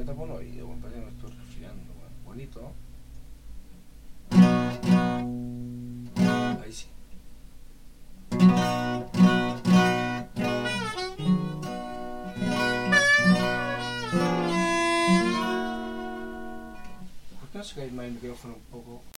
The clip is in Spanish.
Se tapó un oído, compadre, me estoy resfriando, weón. Bonito. Ahí sí. ¿Por qué no se cae más el micrófono un poco?